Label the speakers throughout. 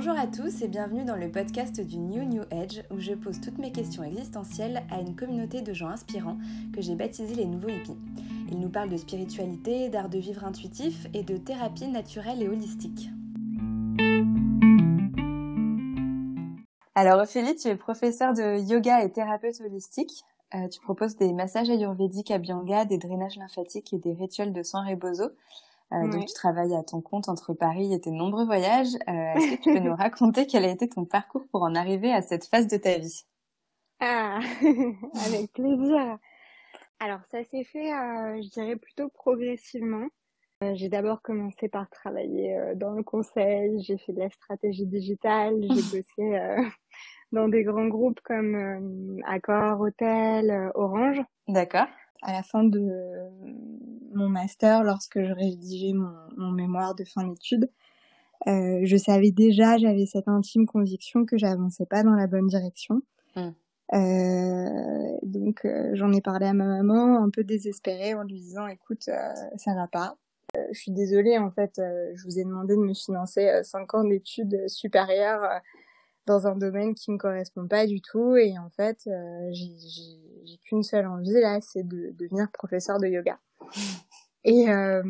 Speaker 1: Bonjour à tous et bienvenue dans le podcast du New New Age où je pose toutes mes questions existentielles à une communauté de gens inspirants que j'ai baptisé les nouveaux hippies. Ils nous parlent de spiritualité, d'art de vivre intuitif et de thérapie naturelle et holistique. Alors Ophélie, tu es professeur de yoga et thérapeute holistique. Euh, tu proposes des massages ayurvédiques à Bianga, des drainages lymphatiques et des rituels de sang rebozo. Euh, Donc tu travailles à ton compte entre Paris et tes nombreux voyages. Euh, Est-ce que tu peux nous raconter quel a été ton parcours pour en arriver à cette phase de ta vie?
Speaker 2: Ah, avec plaisir. Alors ça s'est fait, euh, je dirais plutôt progressivement. J'ai d'abord commencé par travailler dans le conseil, j'ai fait de la stratégie digitale, j'ai bossé dans des grands groupes comme Accor, Hôtel, Orange.
Speaker 1: D'accord.
Speaker 2: À la fin de mon master, lorsque je rédigeais mon, mon mémoire de fin d'études, euh, je savais déjà, j'avais cette intime conviction que j'avançais pas dans la bonne direction.
Speaker 1: Mm.
Speaker 2: Euh, donc euh, j'en ai parlé à ma maman, un peu désespérée, en lui disant "Écoute, euh, ça va pas. Euh, je suis désolée, en fait, euh, je vous ai demandé de me financer euh, cinq ans d'études supérieures euh, dans un domaine qui me correspond pas du tout, et en fait, euh, j'ai qu'une seule envie là, c'est de devenir professeur de yoga." Et, euh,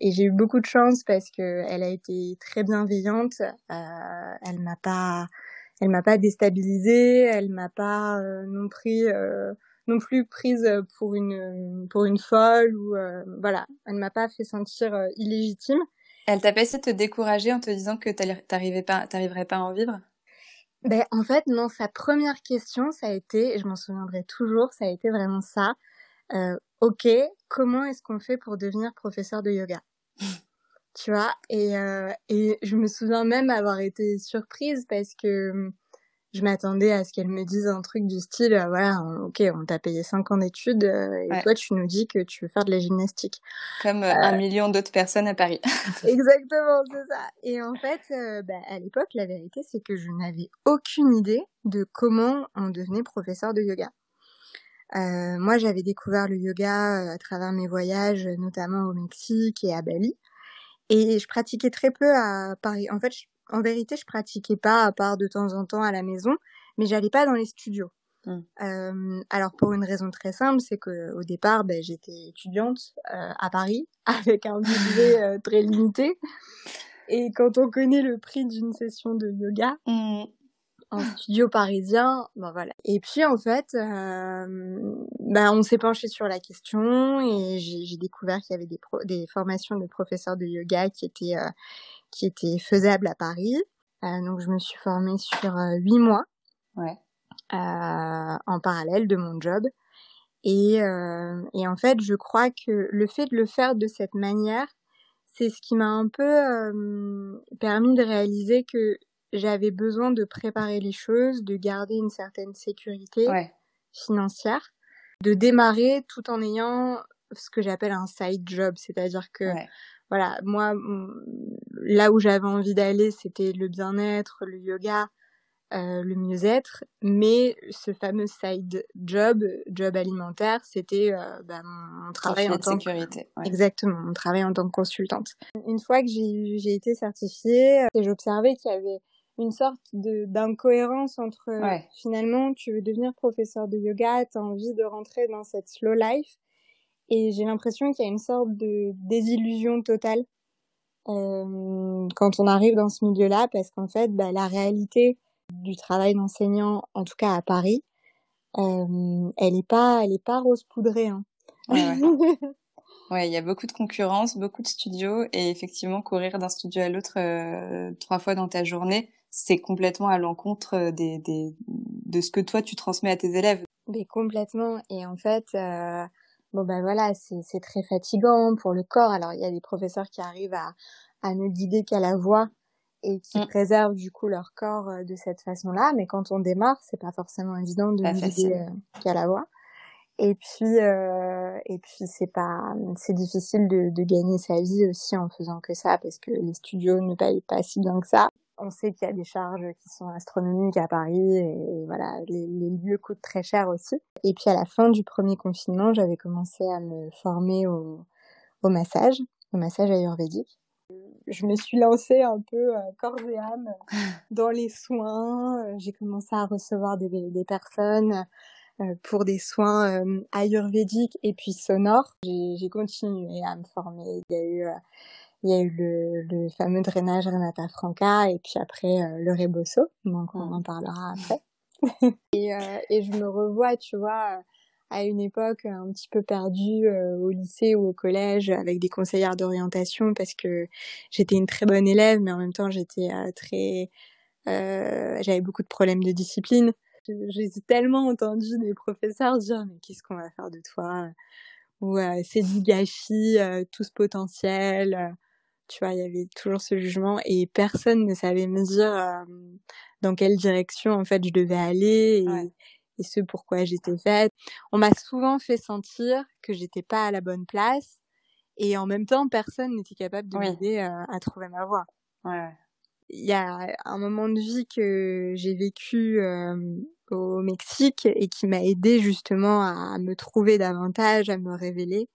Speaker 2: et j'ai eu beaucoup de chance parce que elle a été très bienveillante. Euh, elle m'a pas, elle m'a pas déstabilisée. Elle m'a pas non plus, non plus prise pour une pour une folle ou voilà. Elle m'a pas fait sentir illégitime.
Speaker 1: Elle t'a pas essayé de te décourager en te disant que t'arrivais pas, t'arriverais pas à en vivre?
Speaker 2: Ben en fait non. Sa première question, ça a été, et je m'en souviendrai toujours, ça a été vraiment ça. Euh, ok, comment est-ce qu'on fait pour devenir professeur de yoga? tu vois? Et euh, et je me souviens même avoir été surprise parce que hum, je m'attendais à ce qu'elle me dise un truc du style euh, voilà on- ok on t'a payé cinq ans d'études euh, et
Speaker 1: Ouais.
Speaker 2: toi tu nous dis que tu veux faire de la gymnastique
Speaker 1: Comme euh, un million d'autres personnes à Paris.
Speaker 2: exactement c'est ça et en fait euh, bah, à l'époque la vérité c'est que je n'avais aucune idée de comment on devenait professeur de yoga euh, moi j'avais découvert le yoga euh, à travers mes voyages notamment au Mexique et à Bali Et je pratiquais très peu à Paris. En fait, je- en vérité, je pratiquais pas à part de temps en temps à la maison, mais j'allais pas dans les studios.
Speaker 1: Mm.
Speaker 2: Euh, alors pour une raison très simple, c'est que au départ, ben, j'étais étudiante euh, à Paris avec un budget euh, très limité. Et quand on connaît le prix d'une session de yoga
Speaker 1: Mm.
Speaker 2: en studio parisien, ben voilà. Et puis en fait, ben, on s'est penché sur la question et j'ai découvert qu'il y avait des, pro- des formations de professeurs de yoga qui étaient qui étaient faisables à Paris. Euh, donc je me suis formée sur euh, huit mois
Speaker 1: Ouais.
Speaker 2: euh, en parallèle de mon job. Et, et en fait, je crois que le fait de le faire de cette manière, c'est ce qui m'a un peu permis de réaliser que j'avais besoin de préparer les choses, de garder une certaine sécurité
Speaker 1: Ouais.
Speaker 2: financière, de démarrer tout en ayant ce que j'appelle un side job, c'est-à-dire que
Speaker 1: Ouais.
Speaker 2: voilà, moi, là où j'avais envie d'aller, c'était le bien-être, le yoga, euh, le mieux-être, mais ce fameux side job, job alimentaire, c'était euh, bah, mon, travail en tant que.
Speaker 1: Ouais.
Speaker 2: exactement mon travail en tant que consultante. Une fois que j'ai été certifiée, euh, j'observais qu'il y avait une sorte d'incohérence entre
Speaker 1: Ouais.
Speaker 2: finalement tu veux devenir professeur de yoga, tu as envie de rentrer dans cette slow life et j'ai l'impression qu'il y a une sorte de désillusion totale euh, quand on arrive dans ce milieu-là parce qu'en fait bah, la réalité du travail d'enseignant en tout cas à Paris euh, elle est pas elle est pas rose poudrée hein.
Speaker 1: Ouais, ouais. Ouais, il y a beaucoup de concurrence, beaucoup de studios, et effectivement, courir d'un studio à l'autre euh, trois fois dans ta journée, c'est complètement à l'encontre des, des, de ce que toi tu transmets à tes élèves.
Speaker 2: Mais complètement. Et en fait, euh, bon ben voilà, c'est très fatigant pour le corps. Alors il y a des professeurs qui arrivent à à ne guider qu'à la voix et qui
Speaker 1: Mm.
Speaker 2: préservent du coup leur corps euh, de cette façon-là. Mais quand on démarre, c'est pas forcément évident de
Speaker 1: Pas
Speaker 2: guider euh, qu'à la voix. Et puis euh, et puis c'est pas c'est difficile de de gagner sa vie aussi en faisant que ça parce que les studios ne payent pas si bien que ça. On sait qu'il y a des charges qui sont astronomiques à Paris et voilà, les, lieux coûtent très cher aussi. Et puis à la fin du premier confinement, j'avais commencé à me former au, massage, au massage ayurvédique. je me suis lancée un peu corps et âme dans les soins. J'ai commencé à recevoir des, personnes pour des soins ayurvédiques et puis sonores. J'ai continué à me former. Il y a eu il y a eu le, le, fameux drainage Renata Franca et puis après le Rebosso, donc on mmh. en parlera après. et, euh, et je me revois, tu vois, à une époque un petit peu perdue euh, au lycée ou au collège avec des conseillères d'orientation parce que j'étais une très bonne élève, mais en même temps j'étais euh, très, euh, j'avais beaucoup de problèmes de discipline. J'ai tellement entendu des professeurs dire mais qu'est-ce qu'on va faire de toi? Ou c'est du gâchis, tout ce potentiel. Tu vois, il y avait toujours ce jugement et personne ne savait me dire dans quelle direction en fait je devais aller et, et ce pourquoi j'étais faite. On m'a souvent fait sentir que j'étais pas à la bonne place et en même temps personne n'était capable de m'aider à, à, trouver ma voie. Ouais. Il y a un moment de vie que j'ai vécu euh, au Mexique et qui m'a aidé justement à me trouver davantage, à me révéler.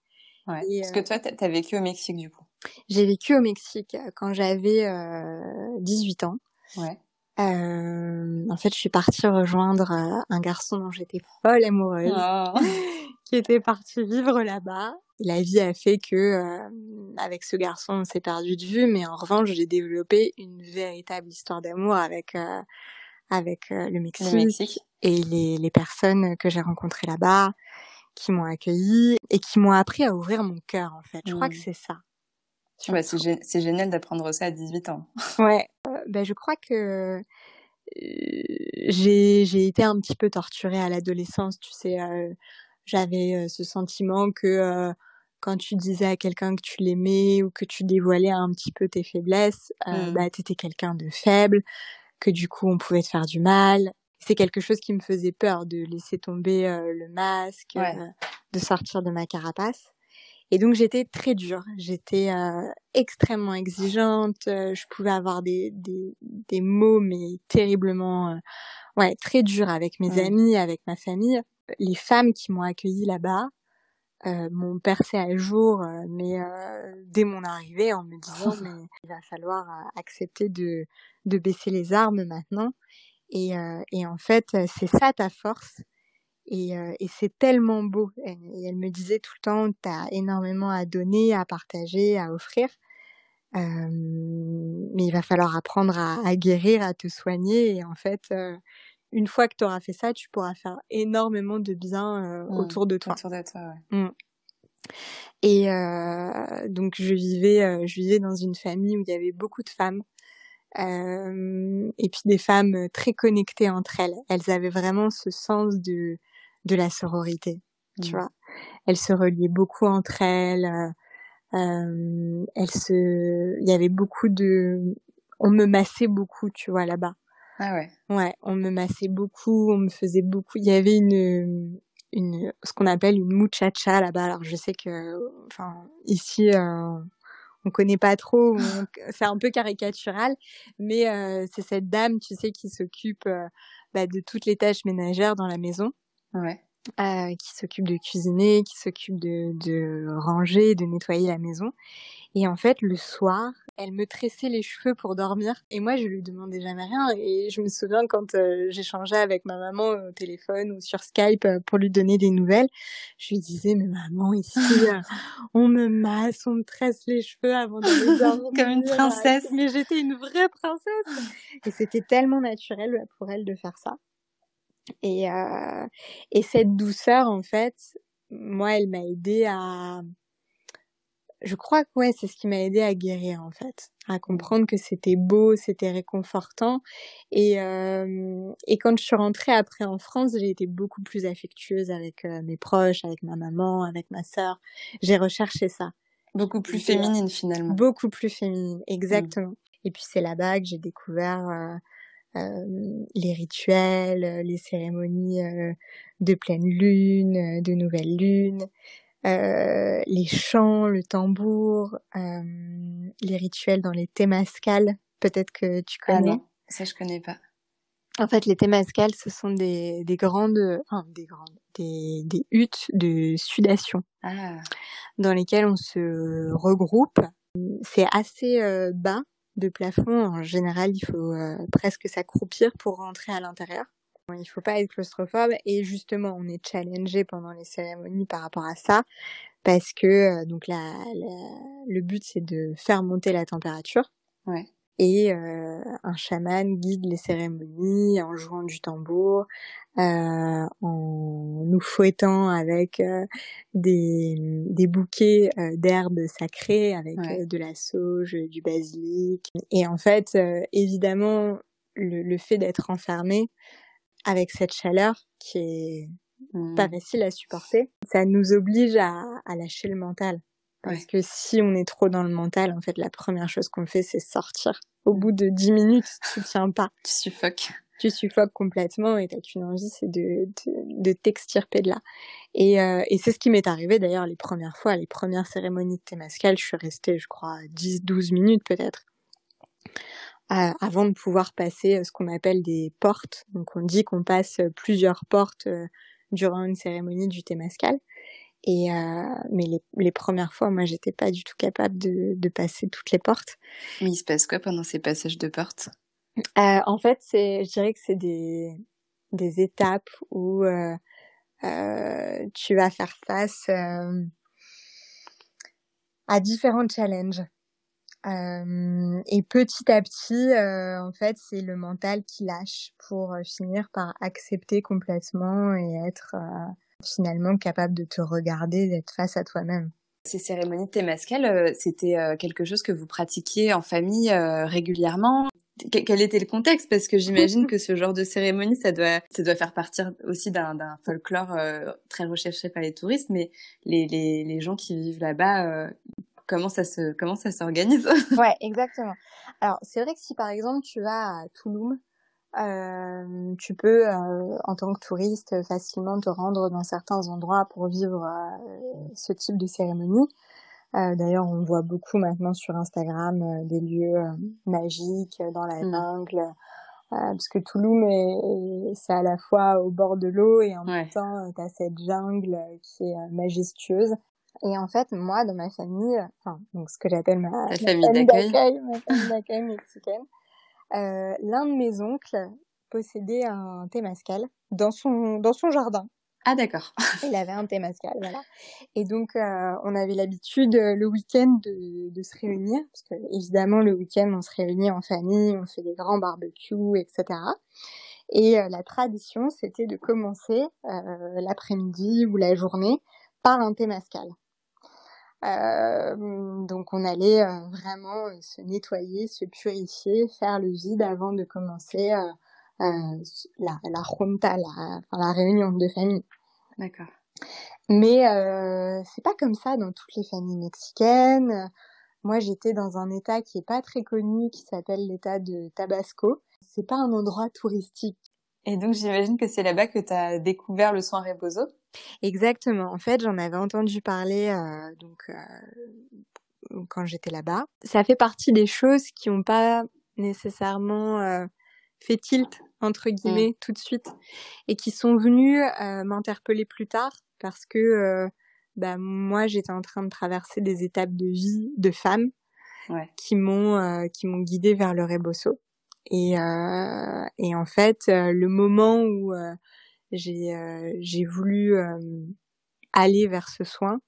Speaker 1: Ouais. Parce que toi, t'as as vécu au Mexique du coup?
Speaker 2: J'ai vécu au Mexique quand j'avais euh, 18 ans. Ouais. Euh, en fait, je suis partie rejoindre euh, un garçon dont j'étais folle amoureuse, oh. qui était parti vivre là-bas. La vie a fait que, euh, avec ce garçon, on s'est perdu de vue, mais en revanche, j'ai développé une véritable histoire d'amour avec euh, avec le Mexique, le, Mexique, et les, les personnes que j'ai rencontrées là-bas, qui m'ont accueilli et qui m'ont appris à ouvrir mon cœur. En fait, je crois que mmh. c'est ça.
Speaker 1: Ouais, c'est génial d'apprendre ça à 18 ans.
Speaker 2: Ouais, ben, je crois que j'ai été un petit peu torturée à l'adolescence, tu sais. J'avais ce sentiment que quand tu disais à quelqu'un que tu l'aimais ou que tu dévoilais un petit peu tes faiblesses, mmh. bah t'étais quelqu'un de faible, que du coup on pouvait te faire du mal. C'est quelque chose qui me faisait peur de laisser tomber le masque, de sortir de ma carapace. Et donc j'étais très dure, j'étais euh, extrêmement exigeante, euh, je pouvais avoir des, des, des mots mais terriblement, euh, ouais, très durs avec mes amis, avec ma famille. Les femmes qui m'ont accueillie là-bas m'ont percé à jour, mais dès mon arrivée en me disant mais il va falloir accepter de, de baisser les armes maintenant. Et, et en fait c'est ça ta force, et, euh, et c'est tellement beau. Et, elle me disait tout le temps, tu as énormément à donner, à partager, à offrir. Euh, mais il va falloir apprendre à, à, guérir, à te soigner. Et en fait, euh, une fois que tu auras fait ça, tu pourras faire énormément de bien mmh, autour de toi.
Speaker 1: Autour de toi, ouais. Mmh.
Speaker 2: Et donc je vivais, je vivais dans une famille où il y avait beaucoup de femmes. et puis des femmes très connectées entre elles. Elles avaient vraiment ce sens de de la sororité, tu mmh. vois. Elles se reliaient beaucoup entre elles. Euh, euh, elles se, il y avait beaucoup de, on me massait beaucoup, tu vois, là-bas.
Speaker 1: Ah ouais.
Speaker 2: Ouais, on me massait beaucoup, on me faisait beaucoup. Il y avait une, une, ce qu'on appelle une muchacha là-bas. Alors je sais que, enfin, ici. Euh, on connaît pas trop, c'est un peu caricatural, mais euh, c'est cette dame, tu sais, qui s'occupe euh, bah, de toutes les tâches ménagères dans la maison. Ouais. Euh, qui s'occupe de cuisiner, qui s'occupe de, de ranger, de nettoyer la maison. Et en fait, le soir, elle me tressait les cheveux pour dormir. Et moi, je lui demandais jamais rien. Et je me souviens quand euh, j'échangeais avec ma maman au téléphone ou sur Skype euh, pour lui donner des nouvelles, je lui disais, mais maman, ici, euh, on me masse, on me tresse les cheveux avant de dormir.
Speaker 1: Comme une princesse.
Speaker 2: Mais j'étais une vraie princesse. Et c'était tellement naturel pour elle de faire ça. Et, euh, et cette douceur, en fait, moi, elle m'a aidé à... Je crois que ouais, c'est ce qui m'a aidé à guérir, en fait. À comprendre que c'était beau, c'était réconfortant. Et, euh, et quand je suis rentrée après en France, j'ai été beaucoup plus affectueuse avec euh, mes proches, avec ma maman, avec ma sœur. J'ai recherché ça.
Speaker 1: Beaucoup plus féminine, finalement.
Speaker 2: Beaucoup plus féminine, mmh. exactement. Et puis c'est là-bas que j'ai découvert les rituels, euh, les cérémonies euh, de pleine lune, de nouvelle lune, les chants, le tambour, les rituels dans les thémascales. Peut-être que tu ah connais.
Speaker 1: ça je connais pas.
Speaker 2: En fait, les thémascales, ce sont des, des grandes, enfin, des grandes, des, des huttes de sudation, ah. dans lesquelles on se regroupe C'est assez bas de plafond. En général, il faut presque s'accroupir pour rentrer à l'intérieur. Il faut pas être claustrophobe et justement, on est challengé pendant les cérémonies par rapport à ça parce que donc la, le but c'est de faire monter la température.
Speaker 1: Ouais
Speaker 2: et euh, un chaman guide les cérémonies en jouant du tambour, euh, en nous fouettant avec euh, des, des bouquets d'herbes sacrées, avec de la sauge, du basilic. Et en fait, évidemment, le, le fait d'être enfermé avec cette chaleur qui est pas mmh. facile à supporter, ça nous oblige à, à lâcher le mental. Parce que si on est trop dans le mental, en fait, la première chose qu'on fait, c'est sortir. Au bout de dix minutes, tu tiens pas.
Speaker 1: tu suffoques.
Speaker 2: Tu suffoques complètement et t'as qu'une envie, c'est de, de, de t'extirper de là. Et, euh, et c'est ce qui m'est arrivé d'ailleurs les premières fois, les premières cérémonies de Témascal, je suis restée, je crois, 10-12 minutes peut-être. Euh, avant de pouvoir passer euh, ce qu'on appelle des portes. Donc on dit qu'on passe plusieurs portes euh, durant une cérémonie du Témascal. Et euh, mais les, les, premières fois, moi, j'étais pas du tout capable de, de, passer toutes les portes.
Speaker 1: Mais il se passe quoi pendant ces passages de portes?
Speaker 2: Euh, En fait, c'est, je dirais que c'est des des étapes où euh, euh tu vas faire face euh, à différents challenges. Euh, et petit à petit, en fait, c'est le mental qui lâche pour finir par accepter complètement et être finalement capable de te regarder, d'être face à toi-même.
Speaker 1: Ces cérémonies de Témascal, euh, c'était euh, quelque chose que vous pratiquiez en famille euh, régulièrement? Quel était le contexte? Parce que j'imagine que ce genre de cérémonie, ça doit, ça doit faire partir aussi d'un folklore très recherché par les touristes, mais les, les, les gens qui vivent là-bas, comment ça se, comment ça s'organise?
Speaker 2: Ouais, exactement. Alors c'est vrai que si par exemple tu vas à Toulouse, euh, tu peux, euh, en tant que touriste, facilement te rendre dans certains endroits pour vivre euh, ce type de cérémonie. Euh, d'ailleurs, on voit beaucoup maintenant sur Instagram des lieux magiques dans la mmh. jungle, parce que Toulouse, c'est à la fois au bord de l'eau et en même temps, tu as cette jungle qui est majestueuse. Et en fait, moi, dans ma famille, enfin, donc ce que j'appelle ma,
Speaker 1: ma famille d'accueil,
Speaker 2: ma famille d'accueil mexicaine, euh, l'un de mes oncles possédait un témascal dans son, dans son jardin.
Speaker 1: Ah d'accord.
Speaker 2: Il avait un témascal, voilà. Et donc euh, on avait l'habitude euh, le week-end de, de, se réunir, parce que évidemment le week-end on se réunit en famille, on fait des grands barbecues, etc. Et euh, la tradition c'était de commencer euh, l'après-midi ou la journée par un témascal. Euh, donc on allait euh, vraiment euh, se nettoyer, se purifier, faire le vide avant de commencer euh, la, la junta, la, enfin, la réunion de famille.
Speaker 1: D'accord.
Speaker 2: Mais c'est pas comme ça dans toutes les familles mexicaines. Moi, j'étais dans un état qui est pas très connu, qui s'appelle l'état de Tabasco. C'est pas un endroit touristique.
Speaker 1: Et donc, j'imagine que c'est là-bas que tu as découvert le soin Rebozo.
Speaker 2: Exactement. En fait, j'en avais entendu parler euh, donc euh, quand j'étais là-bas. Ça fait partie des choses qui n'ont pas nécessairement euh, fait tilt entre mmh. guillemets tout de suite et qui sont venues euh, m'interpeller plus tard parce que euh, bah, moi j'étais en train de traverser des étapes de vie de femmes
Speaker 1: ouais.
Speaker 2: qui m'ont euh, qui m'ont guidée vers le rebosso et et en fait le moment où j'ai euh, j'ai voulu euh, aller vers ce soin,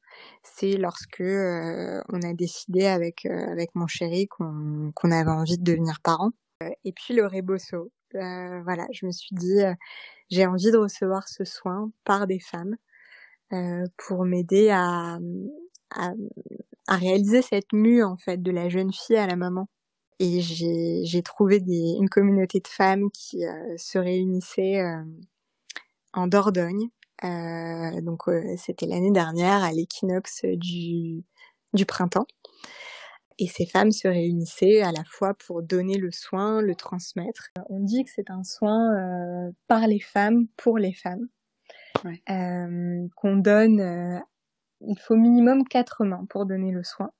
Speaker 2: c'est lorsque euh, on a décidé avec avec mon chéri qu'on qu'on avait envie de devenir parents. Et puis le rebosso, voilà, je me suis dit j'ai envie de recevoir ce soin par des femmes pour m'aider à, à, à réaliser cette mue en fait de la jeune fille à la maman et j'ai trouvé des, une communauté de femmes qui euh, se réunissaient euh, en Dordogne. Euh, donc euh, c'était l'année dernière à l'équinoxe du, du printemps. Et ces femmes se réunissaient à la fois pour donner le soin, le transmettre. On dit que c'est un soin euh, par les femmes, pour les femmes,
Speaker 1: ouais.
Speaker 2: euh, qu'on donne. Euh, il faut minimum quatre mains pour donner le soin.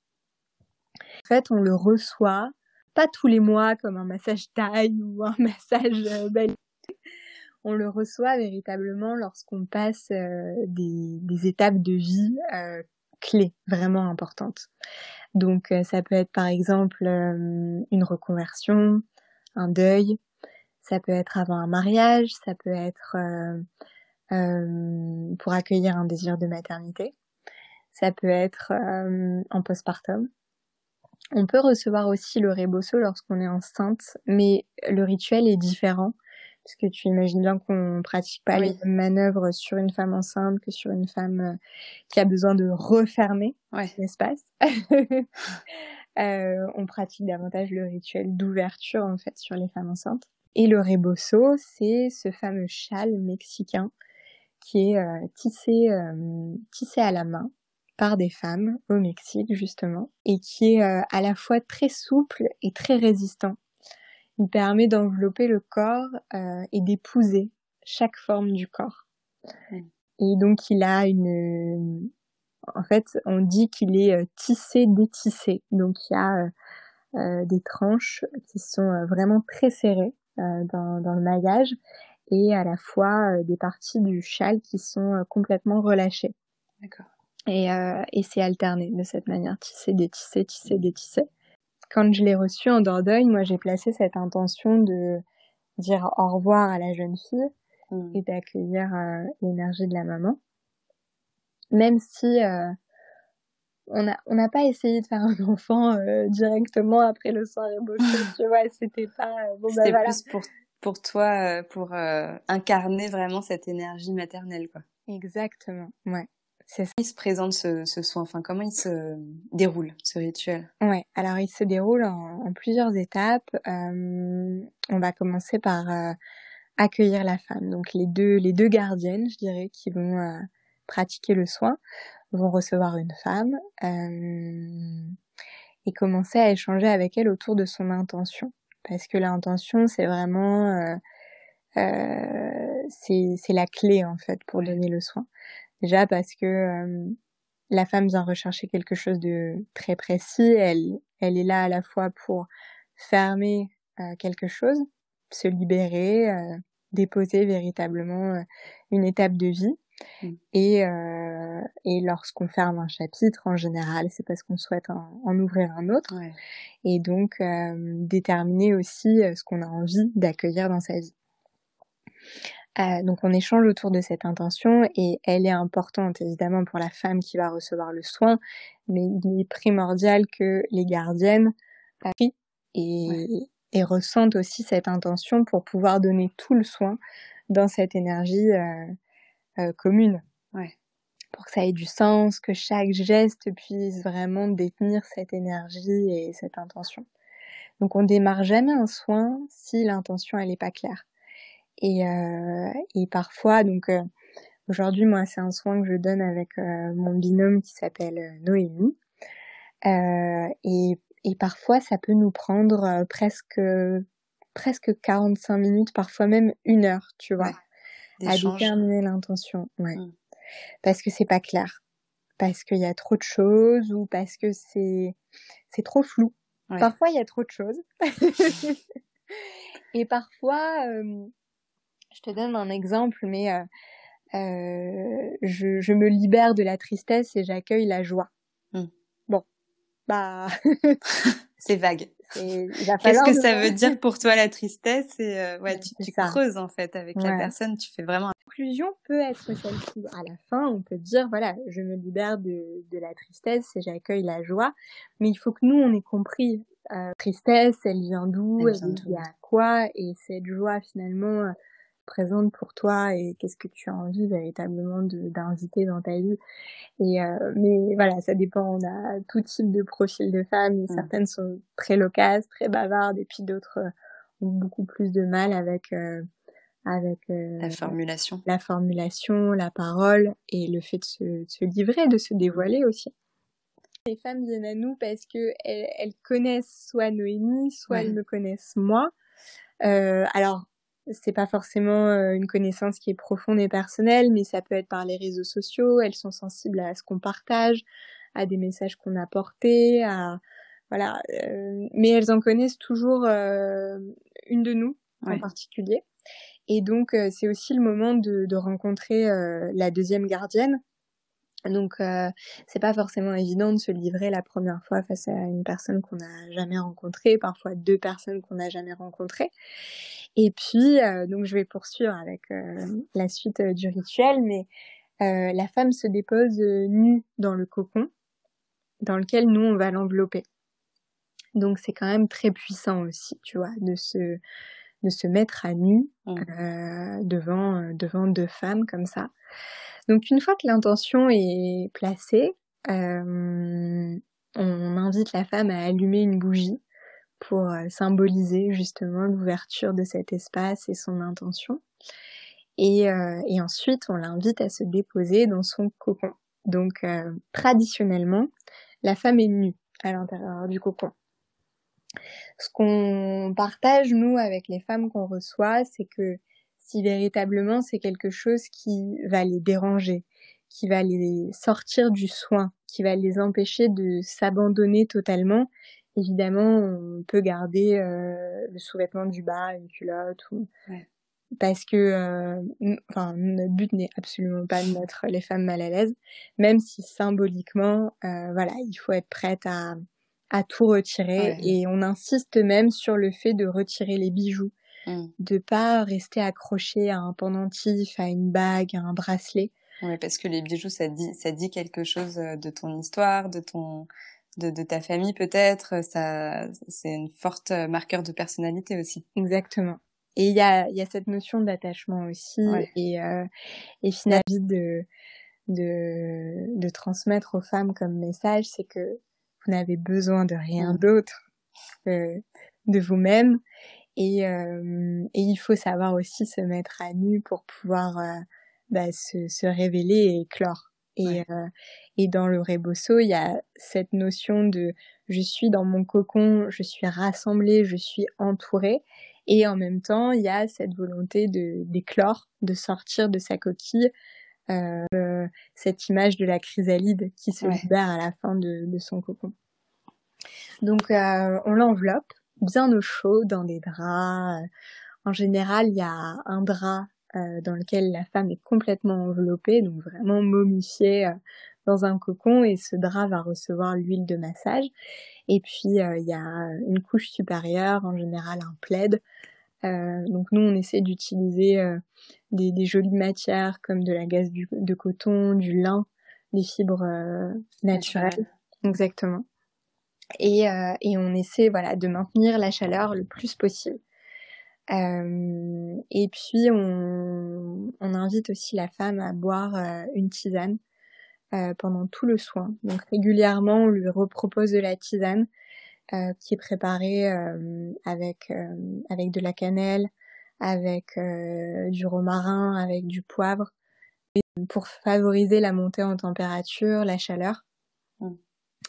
Speaker 2: En fait, on le reçoit pas tous les mois comme un massage taille ou un massage euh, on le reçoit véritablement lorsqu'on passe euh, des, étapes de vie euh, clés vraiment importantes. Donc ça peut être par exemple une reconversion, un deuil, ça peut être avant un mariage, ça peut être pour accueillir un désir de maternité, ça peut être en postpartum. On peut recevoir aussi le rebosso lorsqu'on est enceinte, mais le rituel est différent parce que tu imagines bien qu'on pratique pas les mêmes manœuvres sur une femme enceinte que sur une femme euh, qui a besoin de refermer l'espace. euh, on pratique davantage le rituel d'ouverture en fait sur les femmes enceintes. Et le rebosso, c'est ce fameux châle mexicain qui est euh, tissé euh, tissé à la main par des femmes au Mexique justement et qui est à la fois très souple et très résistant il permet d'envelopper le corps euh, et d'épouser chaque forme du corps. Mm. Et donc il a une... En fait, on dit qu'il est euh, tissé, détissé. Donc il y a euh, des tranches qui sont vraiment très serrées dans, dans, le maillage et à la fois des parties du châle qui sont complètement relâchées. D'accord. Et, et c'est alterné de cette manière, tissé, détissé, tissé, détissé quand je l'ai reçu en Dordogne, moi j'ai placé cette intention de dire au revoir à la jeune fille mmh. et d'accueillir euh, l'énergie de la maman. Même si euh, on n'a on pas essayé de faire un enfant euh, directement après le soir ébauché, tu vois, c'était pas
Speaker 1: bon bah, C'était plus pour pour toi pour incarner vraiment cette énergie maternelle quoi.
Speaker 2: Exactement. Ouais.
Speaker 1: C'est ça. Il se présente ce, ce, soin, enfin comment il se déroule ce rituel?
Speaker 2: Ouais, alors il se déroule en, en plusieurs étapes. Euh, on va commencer par euh, accueillir la femme. Donc les deux, les deux gardiennes, je dirais, qui vont euh, pratiquer le soin, vont recevoir une femme et commencer à échanger avec elle autour de son intention. Parce que l'intention, c'est vraiment c'est la clé en fait pour donner le soin. Déjà parce que euh, la femme vient rechercher quelque chose de très précis. Elle, elle est là à la fois pour fermer euh, quelque chose, se libérer, euh, déposer véritablement une étape de vie. Mmh. Et, et lorsqu'on ferme un chapitre, en général, c'est parce qu'on souhaite en, en, ouvrir un autre. Et donc, déterminer aussi ce qu'on a envie d'accueillir dans sa vie. Euh, donc on échange autour de cette intention et elle est importante évidemment pour la femme qui va recevoir le soin, mais il est primordial que les gardiennes et, et ressentent aussi cette intention pour pouvoir donner tout le soin dans cette énergie euh, euh, commune. Ouais. Pour que ça ait du sens, que chaque geste puisse vraiment détenir cette énergie et cette intention. Donc on démarre jamais un soin si l'intention elle est pas claire. Et, euh, et parfois, donc euh, aujourd'hui, moi, c'est un soin que je donne avec euh, mon binôme qui s'appelle Noémie. et, et parfois, ça peut nous prendre presque presque 45 minutes, parfois même une heure, tu vois, à déterminer l'intention. Ouais. Mmh. Parce que c'est pas clair. Parce qu'il y a trop de choses ou parce que c'est c'est trop flou. Parfois, il y a trop de choses. et parfois, euh, je te donne un exemple, mais euh, euh, je, je, me libère de la tristesse et j'accueille la joie. Hmm. Bon, bah.
Speaker 1: c'est vague. Qu'est-ce que ça veut dire pour toi la tristesse Et euh, ouais, tu, tu creuses en fait avec la personne. Tu fais vraiment.
Speaker 2: La conclusion peut être celle-ci. À la fin, on peut dire voilà, je me libère de, de la tristesse et j'accueille la joie. Mais il faut que nous on ait compris euh, tristesse, elle vient d'où, elle, elle vient à quoi, et cette joie finalement présente pour toi et qu'est-ce que tu as envie véritablement d'inviter dans ta vie. Et euh, mais voilà, ça dépend. On a tout type de profil de femmes. Mmh. Certaines sont très loquaces, très bavardes, et puis d'autres euh, ont beaucoup plus de mal avec euh, avec
Speaker 1: la formulation,
Speaker 2: la formulation, la parole et le fait de se, de se livrer, de se dévoiler aussi. Les femmes viennent à nous parce que elles, elles connaissent soit Noémie, soit elles me connaissent moi. Euh, alors c'est pas forcément euh, une connaissance qui est profonde et personnelle, mais ça peut être par les réseaux sociaux. Elles sont sensibles à ce qu'on partage, à des messages qu'on a portés, à voilà. Euh, mais elles en connaissent toujours euh, une de nous en particulier. Et donc c'est aussi le moment de, de rencontrer la deuxième gardienne Donc euh, c'est pas forcément évident de se livrer la première fois face à une personne qu'on n'a jamais rencontrée, parfois deux personnes qu'on n'a jamais rencontrées. Et puis euh, donc je vais poursuivre avec euh, la suite du rituel, mais la femme se dépose nue dans le cocon dans lequel nous on va l'envelopper. Donc c'est quand même très puissant aussi, tu vois, de se de se mettre à nu mmh. devant devant deux femmes comme ça. Donc une fois que l'intention est placée, euh, on invite la femme à allumer une bougie pour euh, symboliser justement l'ouverture de cet espace et son intention. Et, euh, et ensuite, on l'invite à se déposer dans son cocon. Donc traditionnellement, la femme est nue à l'intérieur du cocon. Ce qu'on partage, nous, avec les femmes qu'on reçoit, c'est que si véritablement c'est quelque chose qui va les déranger, qui va les sortir du soin, qui va les empêcher de s'abandonner totalement, évidemment, on peut garder euh, le sous-vêtement du bas, une culotte, ou... parce que, euh, enfin, notre but n'est absolument pas de mettre les femmes mal à l'aise, même si symboliquement, euh, voilà, il faut être prête à, à tout retirer, et on insiste même sur le fait de retirer les bijoux Mmh. de pas rester accroché à un pendentif, à une bague, à un bracelet.
Speaker 1: Oui, parce que les bijoux, ça dit, ça dit quelque chose euh, de ton histoire, de ton, de, de ta famille peut-être. Ça, c'est une forte euh, marqueur de personnalité aussi.
Speaker 2: Exactement. Et il y a, y a cette notion d'attachement aussi, et, euh, et finalement de, de, de transmettre aux femmes comme message, c'est que vous n'avez besoin de rien mmh. d'autre que de vous-même et, euh, et il faut savoir aussi se mettre à nu pour pouvoir euh, bah, se, se, révéler et éclore. Et, euh, et dans le rebosso, il y a cette notion de je suis dans mon cocon, je suis rassemblée, je suis entourée. Et en même temps, il y a cette volonté de d'éclore, de sortir de sa coquille, euh, cette image de la chrysalide qui se libère à la fin de, de son cocon. Donc euh, on l'enveloppe bien au chaud dans des draps. En général, il y a un drap euh, dans lequel la femme est complètement enveloppée, donc vraiment momifiée euh, dans un cocon, et ce drap va recevoir l'huile de massage. Et puis euh, il y a une couche supérieure, en général un plaid. donc nous, on essaie d'utiliser des, jolies matières comme de la gaze de coton, du lin, des fibres naturelles. Exactement et, euh, et on essaie voilà de maintenir la chaleur le plus possible. Euh, et puis on, on, invite aussi la femme à boire euh, une tisane euh, pendant tout le soin. Donc régulièrement on lui repropose de la tisane euh, qui est préparée avec avec de la cannelle, avec du romarin, avec du poivre pour favoriser la montée en température, la chaleur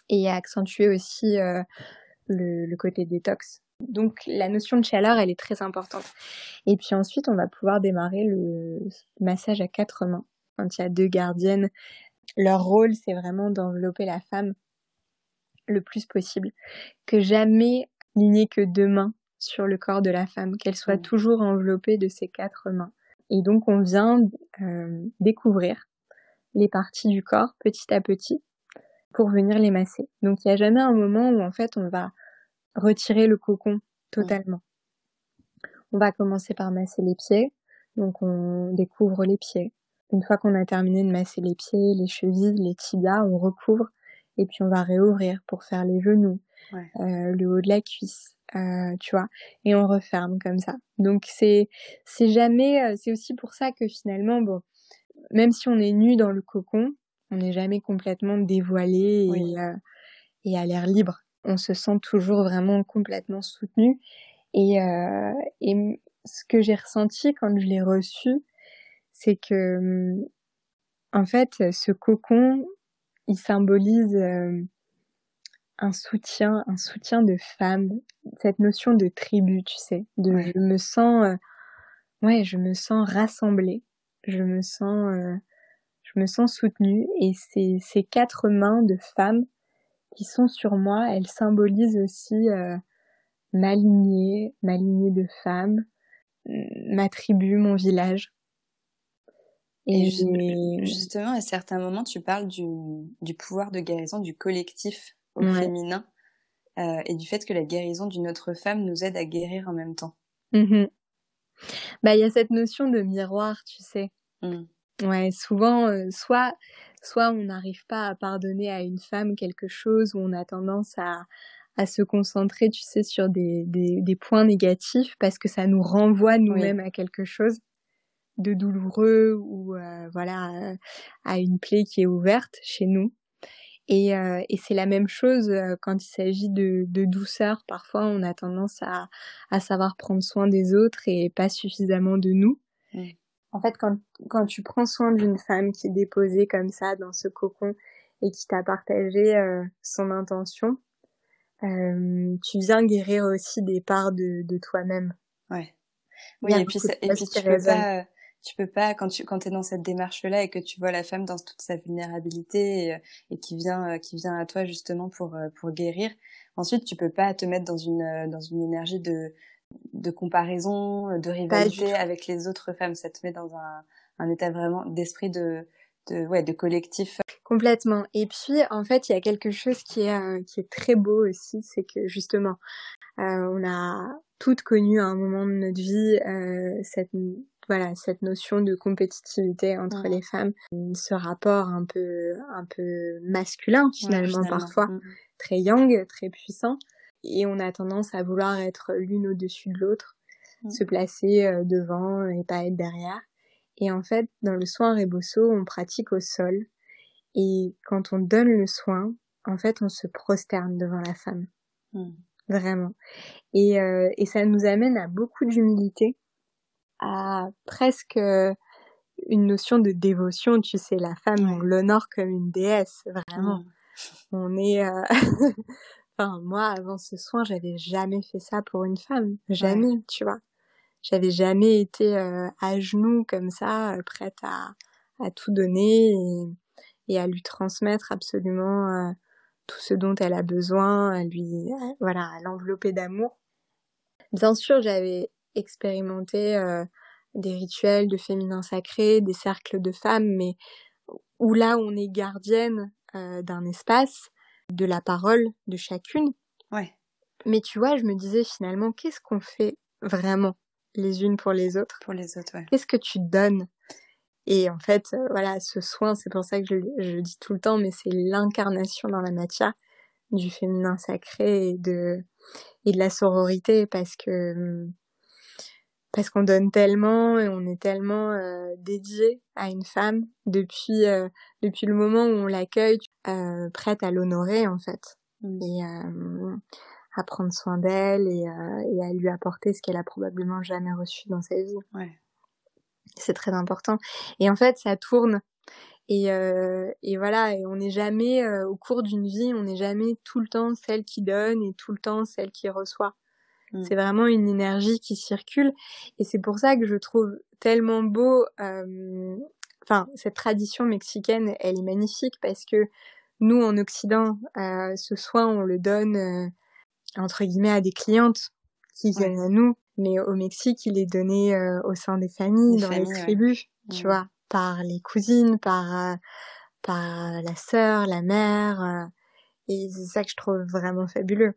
Speaker 2: et accentuer aussi euh, le, le, côté détox. Donc la notion de chaleur, elle est très importante. Et puis ensuite, on va pouvoir démarrer le massage à quatre mains. Quand il y a deux gardiennes, leur rôle, c'est vraiment d'envelopper la femme le plus possible. Que jamais il n'y ait que deux mains sur le corps de la femme, qu'elle soit toujours enveloppée de ces quatre mains. Et donc on vient euh, découvrir les parties du corps petit à petit pour venir les masser. Donc il n'y a jamais un moment où en fait on va retirer le cocon totalement. On va commencer par masser les pieds, donc on découvre les pieds. Une fois qu'on a terminé de masser les pieds, les chevilles, les tibias, on recouvre et puis on va réouvrir pour faire les genoux, euh, le haut de la cuisse, euh, tu vois, et on referme comme ça. Donc c'est c'est jamais, euh, c'est aussi pour ça que finalement bon, même si on est nu dans le cocon, on n'est jamais complètement dévoilé et, euh, et à l'air libre. On se sent toujours vraiment complètement soutenu. Et, euh, et ce que j'ai ressenti quand je l'ai reçu, c'est que, hum, en fait, ce cocon, il symbolise un soutien, un soutien de femme, cette notion de tribu, tu sais, de je me sens, euh, ouais, je me sens rassemblée, je me sens euh, je me sens soutenue et ces, ces quatre mains de femmes qui sont sur moi, elles symbolisent aussi euh, ma lignée, ma lignée de femmes, ma tribu, mon village.
Speaker 1: Et, justement, à certains moments, tu parles du, du pouvoir de guérison du collectif au féminin euh, et du fait que la guérison d'une autre femme nous aide à guérir en même temps.
Speaker 2: Mmh bah, il y a cette notion de miroir, tu sais. Mmh. Ouais, souvent, euh, soit, soit on n'arrive pas à pardonner à une femme quelque chose, ou on a tendance à, à se concentrer, tu sais, sur des, des, des points négatifs parce que ça nous renvoie nous-mêmes à quelque chose de douloureux ou euh, voilà à une plaie qui est ouverte chez nous. Et, euh, et c'est la même chose euh, quand il s'agit de, de, douceur. Parfois, on a tendance à, à, savoir prendre soin des autres et pas suffisamment de nous. En fait, quand, quand tu prends soin d'une femme qui est déposée comme ça dans ce cocon et qui t'a partagé euh, son intention, euh, tu viens guérir aussi des parts de, de toi-même.
Speaker 1: Ouais. Oui, et puis, et puis tu peux pas, tu peux pas quand tu quand es dans cette démarche là et que tu vois la femme dans toute sa vulnérabilité et, et qui vient qui vient à toi justement pour pour guérir ensuite tu peux pas te mettre dans une dans une énergie de de comparaison de rivalité avec les autres femmes. Ça te met dans un un état vraiment d'esprit de de ouais de collectif.
Speaker 2: Complètement. Et puis en fait il y a quelque chose qui est euh, qui est très beau aussi c'est que justement euh, on a toutes connu à un moment de notre vie euh, cette voilà cette notion de compétitivité entre les femmes, ce rapport un peu un peu masculin finalement, parfois mm. très yang, très puissant, et on a tendance à vouloir être l'une au-dessus de l'autre, mm. se placer euh, devant et pas être derrière. Et en fait, dans le soin Rebosso, on pratique au sol, et quand on donne le soin, en fait, on se prosterne devant la femme. Mm. Vraiment. Et, euh, et ça nous amène à beaucoup d'humilité à presque euh, une notion de dévotion. Tu sais, la femme, on l'honore comme une déesse, vraiment. On est... Euh, enfin, moi, avant ce soin, j'avais jamais fait ça pour une femme. Jamais, tu vois. J'avais jamais été euh, à genoux comme ça, prête à, à tout donner et, et, à lui transmettre absolument tout ce dont elle a besoin, à lui, voilà, à l'envelopper d'amour. Bien sûr, j'avais expérimenter euh, des rituels de féminin sacré, des cercles de femmes, mais où là on est gardienne euh, d'un espace, de la parole de chacune.
Speaker 1: Ouais.
Speaker 2: Mais tu vois, je me disais finalement, qu'est-ce qu'on fait vraiment les unes pour les autres?
Speaker 1: Pour les autres, ouais.
Speaker 2: Qu'est-ce que tu donnes? Et en fait, euh, voilà, ce soin, c'est pour ça que je, je, le dis tout le temps, mais c'est l'incarnation dans la matière du féminin sacré et de et de la sororité parce que hum, parce qu'on donne tellement et on est tellement euh, dédié à une femme depuis euh, depuis le moment où on l'accueille, euh, prête à l'honorer en fait mmh. et euh, à prendre soin d'elle et, et, à lui apporter ce qu'elle a probablement jamais reçu dans sa vie.
Speaker 1: Ouais.
Speaker 2: C'est très important. Et en fait, ça tourne. Et, et voilà, et on n'est jamais au cours d'une vie, on n'est jamais tout le temps celle qui donne et tout le temps celle qui reçoit. Mm. C'est vraiment une énergie qui circule et c'est pour ça que je trouve tellement beau. Euh, enfin, cette tradition mexicaine, elle est magnifique parce que nous, en Occident, euh, ce soin, on le donne euh, entre guillemets à des clientes qui viennent à nous, mais au Mexique, il est donné au sein des familles, dans les tribus, tu vois, par les cousines, par par la sœur, la mère, et c'est ça que je trouve vraiment fabuleux.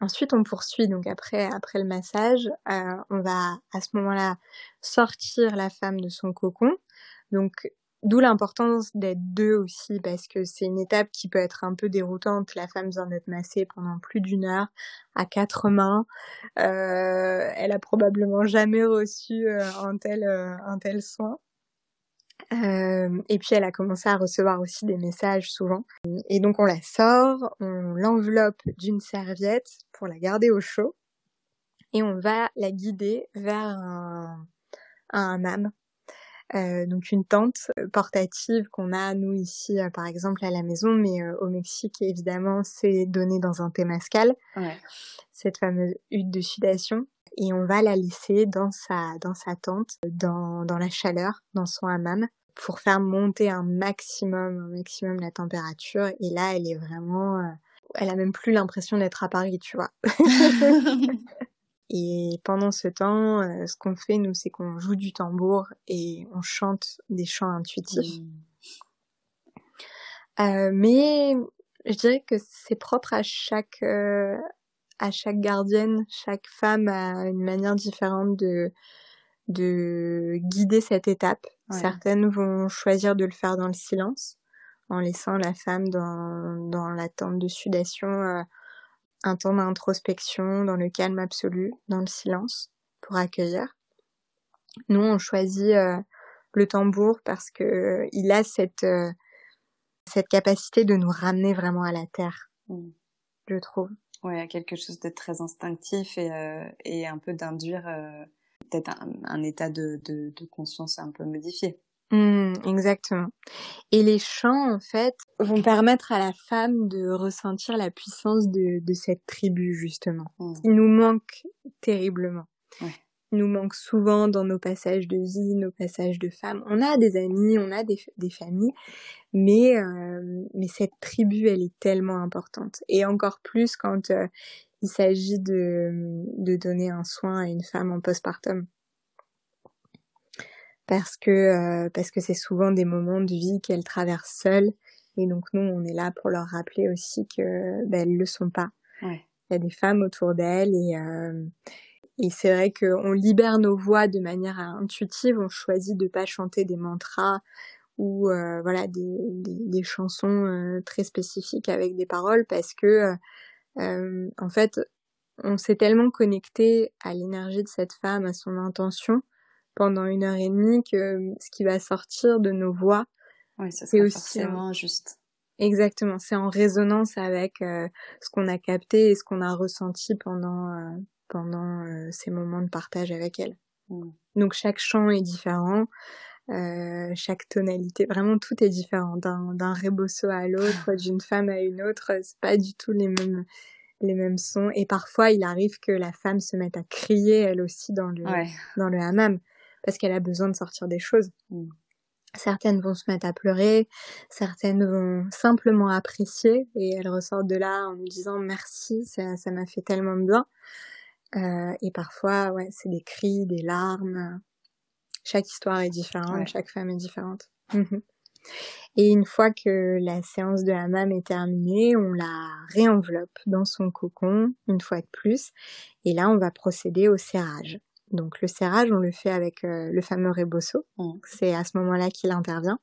Speaker 2: Ensuite, on poursuit. Donc après, après le massage, euh, on va à ce moment-là sortir la femme de son cocon. Donc d'où l'importance d'être deux aussi, parce que c'est une étape qui peut être un peu déroutante. La femme vient d'être massée pendant plus d'une heure à quatre mains. Euh, elle a probablement jamais reçu euh, un tel un tel soin. Euh, et puis elle a commencé à recevoir aussi des messages souvent. Et donc on la sort, on l'enveloppe d'une serviette pour la garder au chaud et on va la guider vers un, un âme. Euh, donc une tente portative qu'on a nous ici euh, par exemple à la maison, mais au Mexique évidemment c'est donné dans un témascal,
Speaker 1: ouais.
Speaker 2: cette fameuse hutte de sudation et on va la laisser dans sa dans sa tente, dans dans la chaleur, dans son hammam pour faire monter un maximum, un maximum la température. Et là, elle est vraiment, euh, elle a même plus l'impression d'être à Paris, tu vois. et pendant ce temps, ce qu'on fait, nous, c'est qu'on joue du tambour et on chante des chants intuitifs. Mmh. mais je dirais que c'est propre à chaque à chaque gardienne, chaque femme a une manière différente de de guider cette étape. Certaines vont choisir de le faire dans le silence, en laissant la femme dans, dans l'attente de sudation, euh, un temps d'introspection, dans le calme absolu, dans le silence, pour accueillir. Nous, on choisit euh, le tambour parce que il a cette euh, cette capacité de nous ramener vraiment à la terre, mmh. je trouve.
Speaker 1: Ouais, quelque chose de très instinctif et, et un peu d'induire peut-être un, état de, de, de, conscience un peu modifié.
Speaker 2: Mmh, exactement. Et les chants, en fait, vont permettre à la femme de ressentir la puissance de, de cette tribu, justement. Mmh. Il nous manque terriblement. Ouais. Il nous manque souvent dans nos passages de vie, nos passages de femmes. On a des amis, on a des, des familles, mais, euh, mais cette tribu, elle est tellement importante. Et encore plus quand euh, il s'agit de, de donner un soin à une femme en postpartum parce que euh, parce que c'est souvent des moments de vie qu'elle traverse seule et donc nous on est là pour leur rappeler aussi que ben, elles le sont pas. Ouais. Il y a des femmes autour d'elles et euh, et c'est vrai qu'on libère nos voix de manière intuitive, on choisit de pas chanter des mantras ou euh, voilà des, des, des chansons euh, très spécifiques avec des paroles parce que euh, en fait, on s'est tellement connecté à l'énergie de cette femme, à son intention pendant une heure et demie que ce qui va sortir de nos voix,
Speaker 1: c'est aussi forcément juste.
Speaker 2: Exactement, c'est en résonance avec euh, ce qu'on a capté et ce qu'on a ressenti pendant euh, pendant ces moments de partage avec elle. Mmh. Donc chaque chant est différent, chaque tonalité, vraiment tout est différent d'un d'un rebosso à l'autre, d'une femme à une autre, c'est pas du tout les mêmes les mêmes sons et parfois il arrive que la femme se mette à crier elle aussi dans le dans le hammam parce qu'elle a besoin de sortir des choses. Mm. Certaines vont se mettre à pleurer, certaines vont simplement apprécier et elles ressortent de là en nous disant merci, ça ça m'a fait tellement de bien. Euh, et parfois ouais, c'est des cris, des larmes chaque histoire est différente, chaque femme est différente. Mhm. Et une fois que la séance de hammam est terminée, on la réenveloppe dans son cocon, une fois de plus. Et là, on va procéder au serrage. Donc le serrage, on le fait avec euh, le fameux rebosso. C'est à ce moment-là qu'il intervient.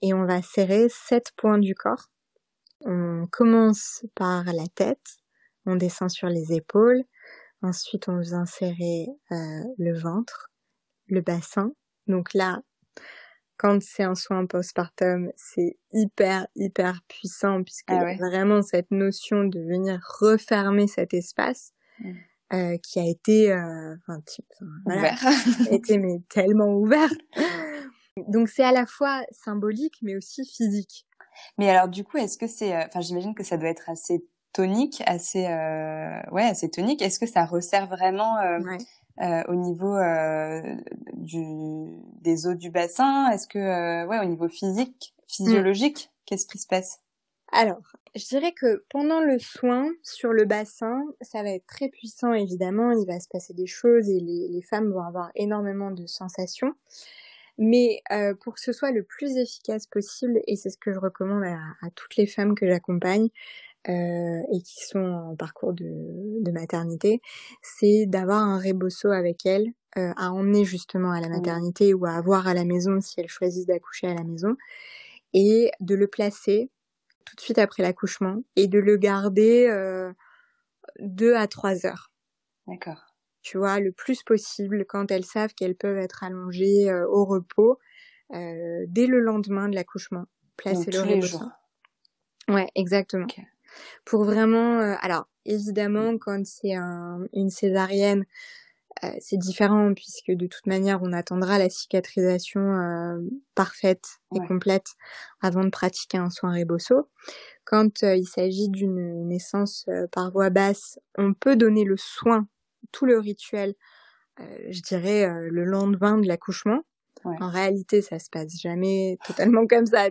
Speaker 2: Et on va serrer sept points du corps. On commence par la tête, on descend sur les épaules, ensuite on vient serrer euh, le ventre, le bassin. Donc là, quand c'est un soin postpartum, c'est hyper, hyper puissant puisque ah vraiment cette notion de venir refermer cet espace mmh. euh, qui a été, euh, enfin,
Speaker 1: ouvert.
Speaker 2: été mais tellement ouvert. Donc c'est à la fois symbolique mais aussi physique.
Speaker 1: Mais alors du coup, est-ce que c'est, euh, enfin j'imagine que ça doit être assez tonique, assez, ouais, assez tonique. Est-ce que ça resserre vraiment euh, au niveau euh, du, des eaux du bassin? Est-ce que, euh, ouais, au niveau physique, physiologique, qu'est-ce qui se passe?
Speaker 2: Alors, je dirais que pendant le soin sur le bassin, ça va être très puissant évidemment. Il va se passer des choses et les, les femmes vont avoir énormément de sensations. Mais pour que ce soit le plus efficace possible, et c'est ce que je recommande à, à toutes les femmes que j'accompagne, euh, et qui sont en parcours de, de maternité, c'est d'avoir un rebosso avec elle euh, à emmener justement à la mmh. maternité ou à avoir à la maison si elles choisissent d'accoucher à la maison, et de le placer tout de suite après l'accouchement et de le garder euh, deux à trois heures.
Speaker 1: D'accord.
Speaker 2: Tu vois, le plus possible quand elles savent qu'elles peuvent être allongées euh, au repos euh, dès le lendemain de l'accouchement.
Speaker 1: Placer le rebosso.
Speaker 2: Ouais, exactement pour vraiment. Euh, alors évidemment, quand c'est un, une césarienne, euh, c'est différent puisque de toute manière, on attendra la cicatrisation euh, parfaite et complète avant de pratiquer un soin rebosso. Quand il s'agit d'une naissance par voie basse, on peut donner le soin, tout le rituel, je dirais le lendemain de l'accouchement. En réalité, ça se passe jamais totalement comme ça.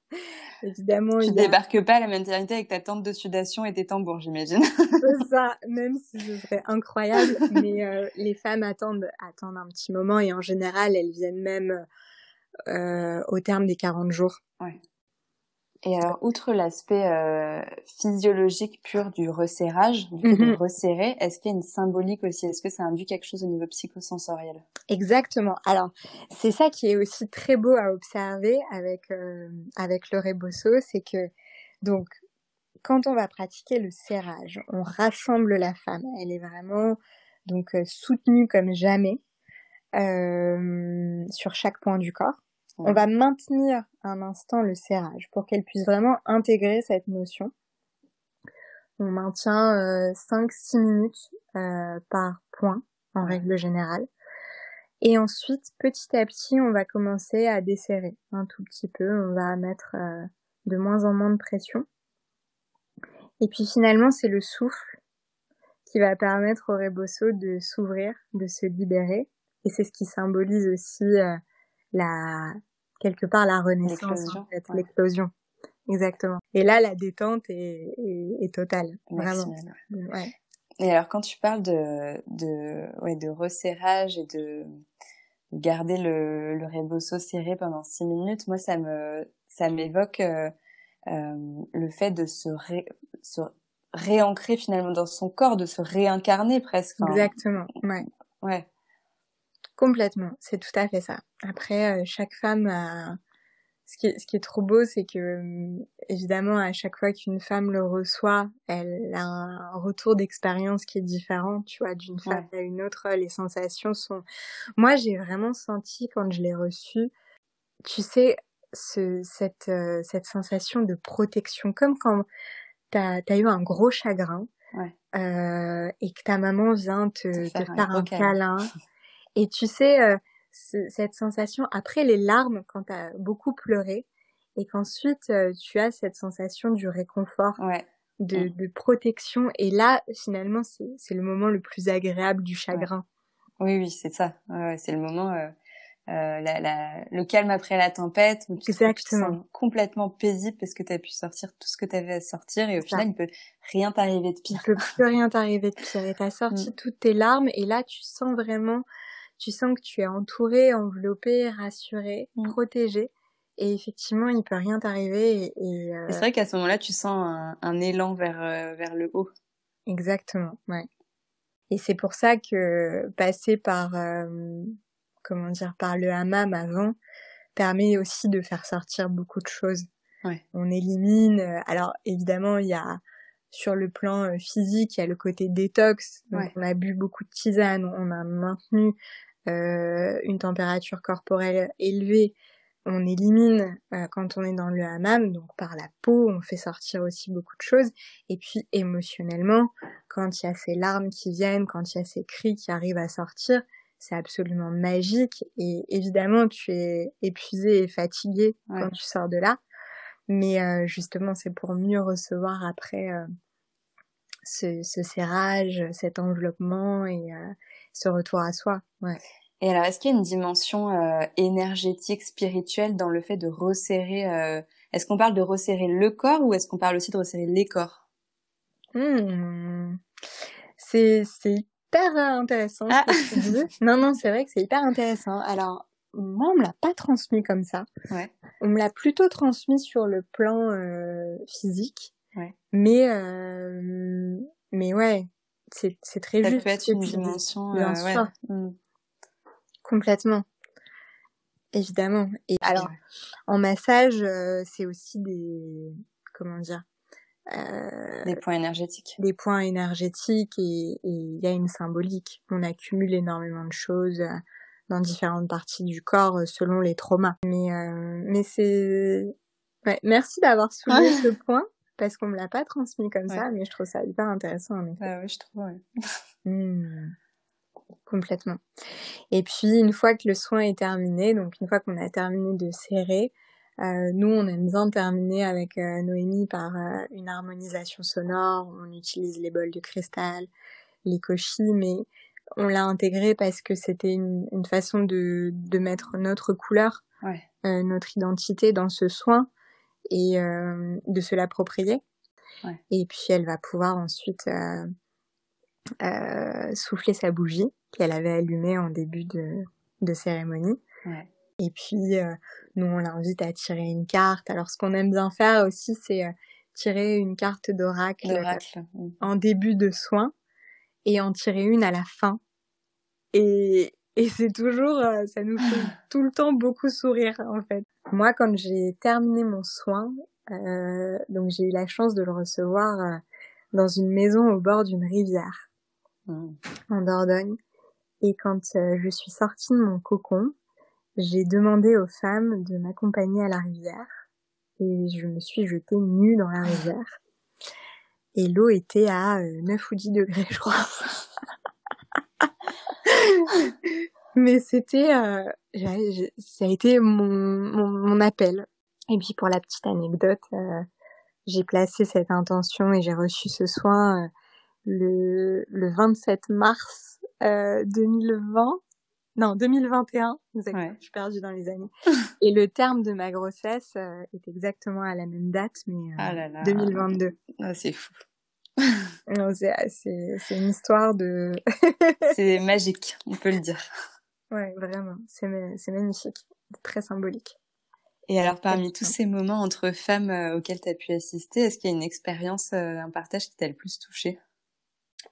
Speaker 2: Évidemment.
Speaker 1: Tu débarques pas à la maternité avec ta tente de sudation et tes tambours, j'imagine.
Speaker 2: C'est ça, même si ce serait incroyable. mais euh, les femmes attendent, attendent un petit moment et en général, elles viennent même euh, au terme des 40 jours.
Speaker 1: Ouais. Et alors, outre l'aspect euh, physiologique pur du resserrage, du mhm. resserrer, est-ce qu'il y a une symbolique aussi? Est-ce que ça induit quelque chose au niveau psychosensoriel?
Speaker 2: Exactement. Alors, c'est ça qui est aussi très beau à observer avec euh, avec le rebosso, c'est que donc quand on va pratiquer le serrage, on rassemble la femme. Elle est vraiment donc euh, soutenue comme jamais euh, sur chaque point du corps. On va maintenir un instant le serrage pour qu'elle puisse vraiment intégrer cette notion. On maintient euh, 5-6 minutes euh, par point en règle générale. Et ensuite, petit à petit, on va commencer à desserrer un tout petit peu. On va mettre euh, de moins en moins de pression. Et puis finalement, c'est le souffle qui va permettre au rebosso de s'ouvrir, de se libérer. Et c'est ce qui symbolise aussi euh, la quelque part la renaissance, l'explosion. Exactement. Et là, la détente est, est, totale, vraiment. Ouais.
Speaker 1: Et alors, quand tu parles de de ouais de resserrage et de garder le, le rebosso serré pendant six minutes, moi ça me ça m'évoque euh, euh, le fait de se, ré, se réancrer finalement dans son corps, de se réincarner presque.
Speaker 2: Exactement. Ouais.
Speaker 1: Ouais.
Speaker 2: Complètement, c'est tout à fait ça. Après, euh, chaque femme a... Ce qui, est, ce qui est trop beau, c'est que euh, évidemment, à chaque fois qu'une femme le reçoit, elle a un retour d'expérience qui est différent, tu vois, d'une femme à une autre. Les sensations sont. Moi, j'ai vraiment senti quand je l'ai reçu, tu sais, ce, cette euh, cette sensation de protection, comme quand t'as as eu un gros chagrin.
Speaker 1: Ouais.
Speaker 2: Euh, et que ta maman vient te, te faire, un, câlin Et tu sais, euh, cette sensation, après les larmes, quand tu as beaucoup pleuré, et qu'ensuite euh, tu as cette sensation du réconfort, de, mm. de, protection, et là, finalement, c'est le moment le plus agréable du chagrin.
Speaker 1: Oui, oui, c'est ça. Ouais, c'est le moment, euh, la, la, le calme après la tempête, où tu, Exactement. Te complètement paisible parce que tu as pu sortir tout ce que tu avais à sortir, et au final, il peut rien t'arriver de pire.
Speaker 2: Il peut plus rien t'arriver de pire. Et tu as sorti mm. toutes tes larmes, et là, tu sens vraiment tu sens que tu es entouré, enveloppé, rassuré, mmh. protégé. Et effectivement, il peut rien t'arriver. Et,
Speaker 1: euh... c'est vrai qu'à ce moment-là, tu sens un, élan vers euh, vers le haut.
Speaker 2: Exactement, ouais. Et c'est pour ça que passer par euh, comment dire par le hammam avant permet aussi de faire sortir beaucoup de choses.
Speaker 1: Ouais.
Speaker 2: On élimine. Alors évidemment, il y a sur le plan physique, il y a le côté détox. Donc on a bu beaucoup de tisane, on a maintenu euh, une température corporelle élevée, on élimine euh, quand on est dans le hammam, donc par la peau, on fait sortir aussi beaucoup de choses. Et puis émotionnellement, quand il y a ces larmes qui viennent, quand il y a ces cris qui arrivent à sortir, c'est absolument magique. Et évidemment, tu es épuisé et fatigué quand tu sors de là. Mais euh, justement, c'est pour mieux recevoir après ce, ce, serrage, cet enveloppement et ce retour à soi. Ouais.
Speaker 1: Et alors, est-ce qu'il y a une dimension euh, énergétique, spirituelle dans le fait de resserrer euh, Est-ce qu'on parle de resserrer le corps ou est-ce qu'on parle aussi de resserrer les corps?
Speaker 2: Hmm. C'est hyper intéressant ce que tu dis. Non, non, c'est vrai que c'est hyper intéressant. Alors, moi, on me l'a pas transmis comme ça.
Speaker 1: Ouais.
Speaker 2: On me l'a plutôt transmis sur le plan euh, physique.
Speaker 1: Ouais.
Speaker 2: Mais, euh, mais ouais, c'est très
Speaker 1: ça
Speaker 2: juste.
Speaker 1: peut être une dimension. Euh, ouais. Mm.
Speaker 2: Complètement. Évidemment. Et alors, en massage, euh, c'est aussi des comment dire
Speaker 1: euh, des points énergétiques.
Speaker 2: Des points énergétiques et il y a une symbolique. On accumule énormément de choses dans différentes parties du corps selon les traumas. Mais mais c'est ouais, merci d'avoir soulevé ce point parce qu'on me l'a pas transmis comme ça, mais je trouve ça hyper intéressant en effet.
Speaker 1: Ah oui, je trouve. Ouais.
Speaker 2: Mmh. Complètement. Et puis une fois que le soin est terminé, donc une fois qu'on a terminé de serrer, euh, nous on aime bien terminer avec euh, Noémie par euh, une harmonisation sonore. On utilise les bols de cristal, les koshis, mais on l'a intégré parce que c'était une, une, façon de, de mettre notre couleur,
Speaker 1: ouais.
Speaker 2: Notre identité dans ce soin et de se l'approprier. Et puis elle va pouvoir ensuite souffler sa bougie qu'elle avait allumée en début de, de cérémonie. Et puis, nous, on l'invite à tirer une carte. Alors, ce qu'on aime bien faire aussi, c'est tirer une carte d'oracle en début de soin et en tirer une à la fin. Et, et c'est toujours, ça nous fait tout le temps beaucoup sourire, en fait. Moi, quand j'ai terminé mon soin, euh, donc j'ai eu la chance de le recevoir dans une maison au bord d'une rivière mmh. en Dordogne. Et quand je suis sortie de mon cocon, j'ai demandé aux femmes de m'accompagner à la rivière et je me suis jetée nue dans la rivière. Et l'eau était à 9 euh, ou 10 degrés, je crois. Mais c'était, euh, ça a été mon, mon, appel. Et puis pour la petite anecdote, euh, j'ai placé cette intention et j'ai reçu ce soin le, le 27 mars 2020 non, 2021, je suis perdue dans les années. Et le terme de ma grossesse euh, est exactement à la même date, mais 2022. Euh,
Speaker 1: ah, ah, c'est fou.
Speaker 2: c'est une histoire de...
Speaker 1: c'est magique, on peut le dire.
Speaker 2: Ouais, vraiment, c'est magnifique, très symbolique.
Speaker 1: Et alors, parmi tous ces moments entre femmes euh, auxquels tu as pu assister, est-ce qu'il y a une expérience, un partage qui t'a le plus touché?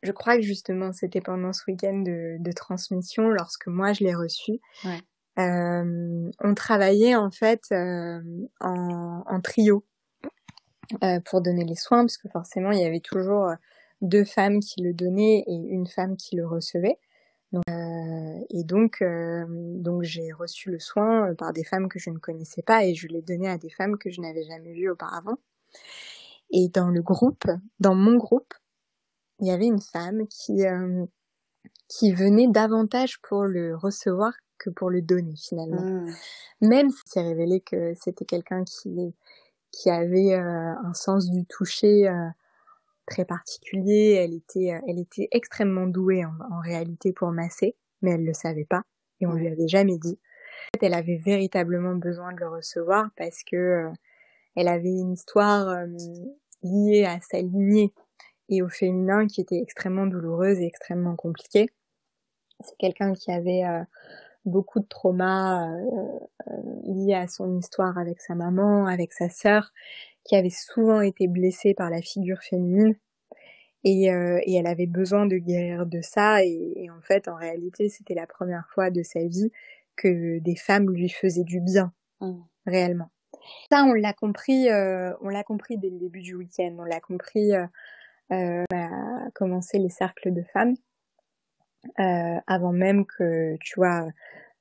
Speaker 2: Je crois que justement c'était pendant ce week-end de, de, transmission lorsque moi je l'ai reçu. Ouais. Euh, on travaillait en fait euh, en, en, trio euh, pour donner les soins parce que forcément il y avait toujours euh, deux femmes qui le donnaient et une femme qui le recevait. Donc, euh, et donc, euh, donc j'ai reçu le soin par des femmes que je ne connaissais pas et je l'ai donné à des femmes que je n'avais jamais vues auparavant. Et dans le groupe, dans mon groupe, il y avait une femme qui euh, qui venait davantage pour le recevoir que pour le donner finalement. Mmh. Même si c'est révélé que c'était quelqu'un qui qui avait euh, un sens du toucher euh, très particulier, elle était elle était extrêmement douée en, réalité pour masser, mais elle le savait pas et on lui avait jamais dit. Elle avait véritablement besoin de le recevoir parce que elle avait une histoire liée à sa lignée et au féminin qui était extrêmement douloureuse et extrêmement compliquée. C'est quelqu'un qui avait euh, beaucoup de traumas euh, euh, liés à son histoire avec sa maman, avec sa sœur, qui avait souvent été blessée par la figure féminine. Et, et elle avait besoin de guérir de ça. Et, en fait, en réalité, c'était la première fois de sa vie que des femmes lui faisaient du bien, mmh. réellement. Ça, on l'a compris, on l'a compris dès le début du week-end. On l'a compris euh, a commencé les cercles de femmes euh, avant même que, tu vois,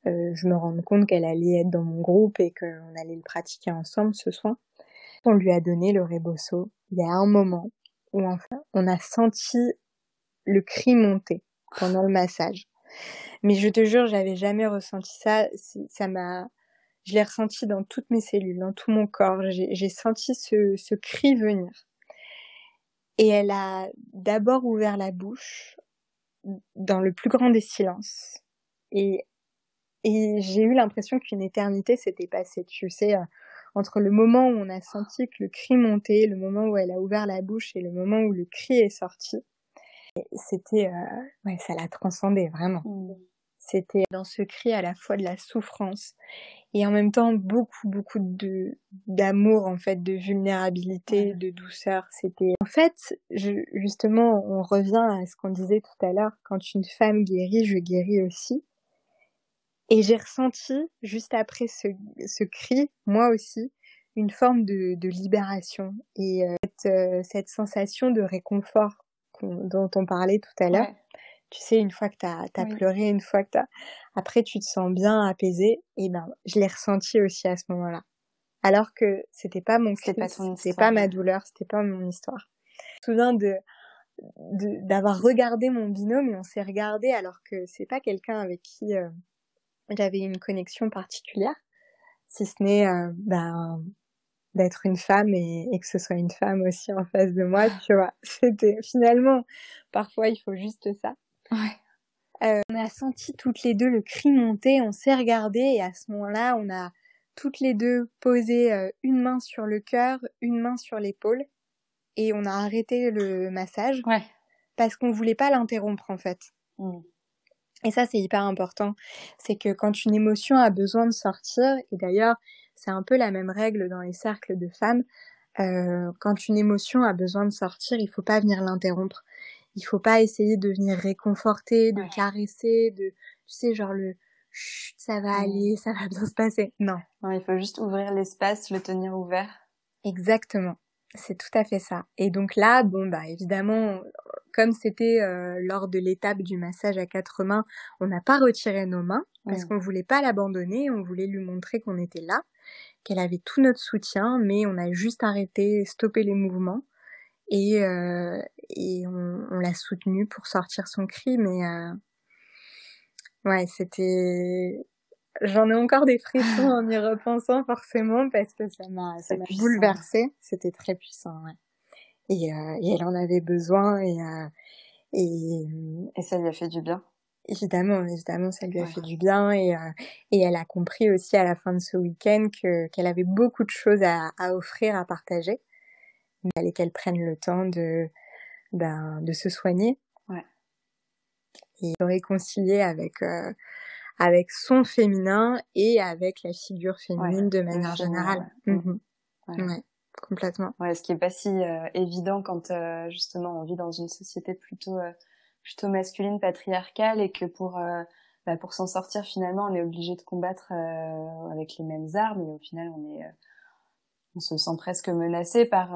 Speaker 2: euh, je me rende compte qu'elle allait être dans mon groupe et qu'on allait le pratiquer ensemble ce soir. On lui a donné le rebosso. Il y a un moment où enfin on a senti le cri monter pendant le massage. Mais je te jure, j'avais jamais ressenti ça. Ça m'a, je l'ai ressenti dans toutes mes cellules, dans tout mon corps. J'ai senti ce, cri venir. Et elle a d'abord ouvert la bouche dans le plus grand des silences. Et, et j'ai eu l'impression qu'une éternité s'était passée, tu sais, entre le moment où on a senti que le cri montait, le moment où elle a ouvert la bouche et le moment où le cri est sorti. C'était, euh, ouais, ça l'a transcendé vraiment. Mmh. C'était dans ce cri à la fois de la souffrance et en même temps beaucoup beaucoup de d'amour en fait de vulnérabilité de douceur c'était en fait je, justement on revient à ce qu'on disait tout à l'heure quand une femme guérit je guéris aussi et j'ai ressenti juste après ce, ce cri moi aussi une forme de, de libération et euh, cette, euh, cette, sensation de réconfort dont on parlait tout à l'heure tu sais, une fois que t'as as pleuré, une fois que t'as... Après, tu te sens bien apaisé. Et ben, je l'ai ressenti aussi à ce moment-là. Alors que c'était pas mon cri, c'était pas, ma douleur, c'était pas mon histoire. Je me souviens de d'avoir regardé mon binôme et on s'est regardé alors que c'est pas quelqu'un avec qui euh, j'avais une connexion particulière, si ce n'est euh, ben, d'être une femme et, et, que ce soit une femme aussi en face de moi, tu vois. C'était finalement, parfois il faut juste ça. Ouais. Euh, on a senti toutes les deux le cri monter, on s'est regardé et à ce moment-là, on a toutes les deux posé euh, une main sur le cœur, une main sur l'épaule, et on a arrêté le massage
Speaker 1: ouais.
Speaker 2: parce qu'on voulait pas l'interrompre en fait.
Speaker 1: Mm.
Speaker 2: Et ça, c'est hyper important. C'est que quand une émotion a besoin de sortir, et d'ailleurs, c'est un peu la même règle dans les cercles de femmes, euh, quand une émotion a besoin de sortir, il faut pas venir l'interrompre. Il faut pas essayer de venir réconforter, de caresser, de, tu sais, genre le, Chut, ça va aller, ça va bien se passer. Non.
Speaker 1: Non, il faut juste ouvrir l'espace, le tenir ouvert.
Speaker 2: Exactement. C'est tout à fait ça. Et donc là, bon, bah évidemment, comme c'était euh, lors de l'étape du massage à quatre mains, on n'a pas retiré nos mains parce qu'on voulait pas l'abandonner, on voulait lui montrer qu'on était là, qu'elle avait tout notre soutien, mais on a juste arrêté, stoppé les mouvements et, euh, et on, on l'a soutenue pour sortir son cri, mais euh, ouais, c'était J'en ai encore des frissons en y repensant forcément parce que ça m'a ça m'a bouleversé. C'était très puissant, ouais. Et, euh, et elle en avait besoin et euh, et
Speaker 1: et ça lui a fait du bien.
Speaker 2: Évidemment, évidemment, ça lui a fait du bien et euh, et elle a compris aussi à la fin de ce week-end que qu'elle avait beaucoup de choses à, à offrir, à partager. Il fallait qu'elle prenne le temps de ben de se soigner.
Speaker 1: Ouais.
Speaker 2: Et se réconcilier avec euh, avec son féminin et avec la figure féminine de manière générale. Mhm. Ouais. complètement.
Speaker 1: Ouais, ce qui est pas si euh, évident quand euh, justement on vit dans une société plutôt euh, plutôt masculine, patriarcale, et que pour bah, pour s'en sortir finalement on est obligé de combattre avec les mêmes armes, et au final on est on se sent presque menacé par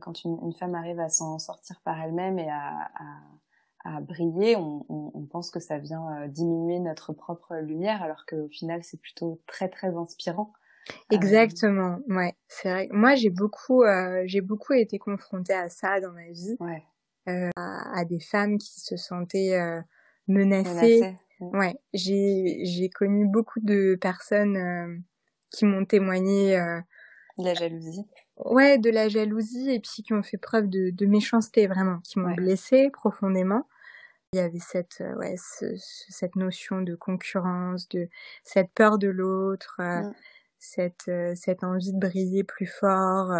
Speaker 1: quand une, une, femme arrive à s'en sortir par elle-même et à, à à briller, on, on, on, pense que ça vient euh, diminuer notre propre lumière, alors qu'au final, c'est plutôt très très inspirant.
Speaker 2: Exactement, ouais, c'est vrai. Moi, j'ai beaucoup, euh, j'ai beaucoup été confrontée à ça dans ma vie,
Speaker 1: ouais.
Speaker 2: euh, à, à, des femmes qui se sentaient euh, menacées. menacées. Ouais, j'ai j'ai connu beaucoup de personnes euh, qui m'ont témoigné
Speaker 1: de la jalousie.
Speaker 2: Ouais, de la jalousie et puis qui ont fait preuve de, de méchanceté vraiment, qui m'ont ouais. blessée profondément. Il y avait cette euh, ouais ce, cette notion de concurrence, de cette peur de l'autre, euh, mm. cette euh, cette envie de briller plus fort.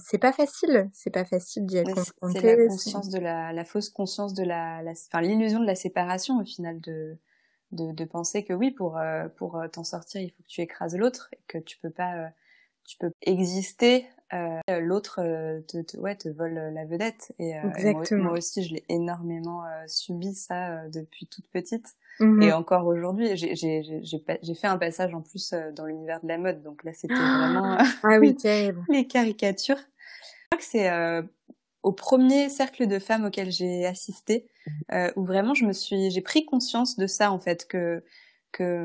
Speaker 2: C'est pas facile, c'est pas facile d'y être confronté.
Speaker 1: C'est la conscience de la, la fausse conscience de la, la enfin l'illusion de la séparation au final de de, de penser que oui pour pour t'en sortir il faut que tu écrases l'autre et que tu peux pas tu peux exister euh, l'autre euh, te, te, ouais te vole la vedette. Et, euh,
Speaker 2: Exactement.
Speaker 1: moi, moi, aussi je l'ai énormément euh, subi ça euh, depuis toute petite. Mmh. et encore aujourd'hui j'ai j'ai j'ai fait un passage en plus dans l'univers de la mode. Donc là c'était vraiment
Speaker 2: ah oui
Speaker 1: les caricatures. Je crois que c'est au premier cercle de femmes auquel j'ai assisté où vraiment je me suis j'ai pris conscience de ça en fait que que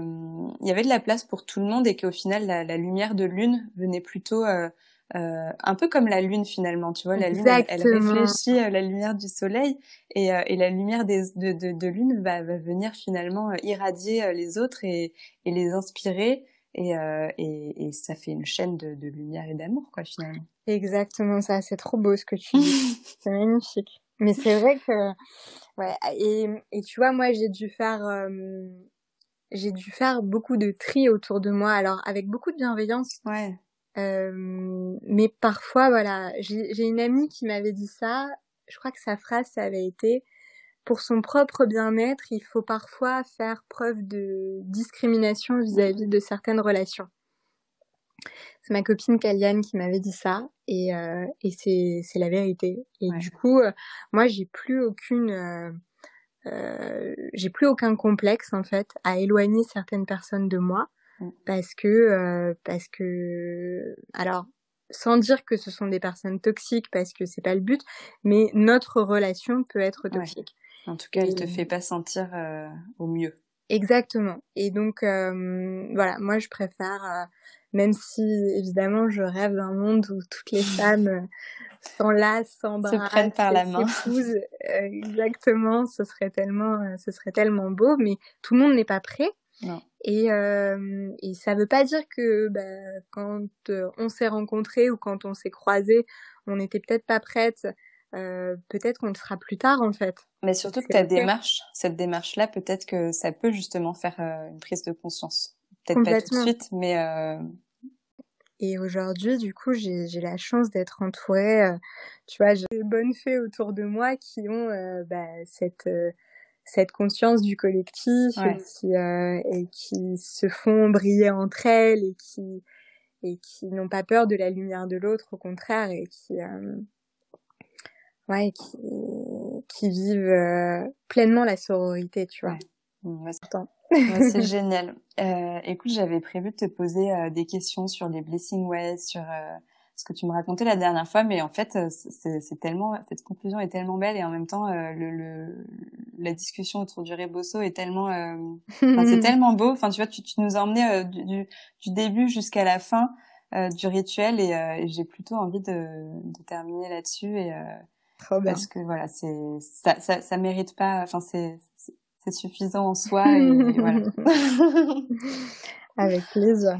Speaker 1: il y avait de la place pour tout le monde et qu'au final la, la, lumière de lune venait plutôt euh, un peu comme la lune finalement, tu vois, la lune elle, elle, réfléchit la lumière du soleil et, euh, et la lumière des, de, de, de lune va, va, venir finalement euh, irradier les autres et, et les inspirer et, et, et, ça fait une chaîne de, de lumière et d'amour quoi finalement.
Speaker 2: Exactement ça, c'est trop beau ce que tu dis, c'est magnifique. Mais c'est vrai que ouais et, et tu vois moi j'ai dû faire j'ai dû faire beaucoup de tri autour de moi, alors avec beaucoup de bienveillance.
Speaker 1: Ouais.
Speaker 2: Euh, mais parfois, voilà, j'ai une amie qui m'avait dit ça. Je crois que sa phrase, ça avait été pour son propre bien-être, il faut parfois faire preuve de discrimination vis-à-vis -vis de certaines relations. C'est ma copine Kaliane qui m'avait dit ça et, euh, et c'est la vérité. Et ouais. du coup, euh, moi, j'ai plus aucune j'ai plus aucun complexe en fait à éloigner certaines personnes de moi. Parce que euh, parce que alors sans dire que ce sont des personnes toxiques parce que c'est pas le but mais notre relation peut être toxique
Speaker 1: ouais. en tout cas elle te fait pas sentir euh, au mieux
Speaker 2: exactement et donc euh, voilà moi je préfère même si évidemment je rêve d'un monde où toutes les femmes s'enlacent, s'embrassent,
Speaker 1: se prennent par la main.
Speaker 2: Euh, exactement, ce serait tellement, ce serait tellement beau, mais tout le monde n'est pas prêt.
Speaker 1: Non.
Speaker 2: Et, euh, et ça veut pas dire que bah, quand euh, on s'est rencontrés ou quand on s'est croisés, on n'était peut-être pas prête. Euh, peut-être qu'on le sera plus tard en fait.
Speaker 1: Mais surtout que ta démarche, cette démarche-là, peut-être que ça peut justement faire euh, une prise de conscience peut-être pas tout de suite, mais
Speaker 2: et aujourd'hui, du coup, j'ai la chance d'être entourée, tu vois, j'ai des bonnes fées autour de moi qui ont bah, cette cette conscience du collectif et, qui, et qui se font briller entre elles et qui et qui n'ont pas peur de la lumière de l'autre, au contraire, et qui ouais, qui, qui vivent pleinement la sororité, tu vois.
Speaker 1: Mmh, c'est génial. Euh, écoute, j'avais prévu de te poser euh, des questions sur les blessing ways, sur euh, ce que tu me racontais la dernière fois, mais en fait, euh, c'est tellement cette conclusion est tellement belle et en même temps, le, le, la discussion autour du rebosso est tellement, c'est tellement beau. Enfin, tu vois, tu, tu nous as emmené du, du, du, début jusqu'à la fin du rituel et, et j'ai plutôt envie de, de terminer là-dessus et
Speaker 2: Trop bien.
Speaker 1: parce que voilà, c'est ça, ça, ça mérite pas. Enfin, c'est c'est suffisant en soi et voilà.
Speaker 2: Avec plaisir.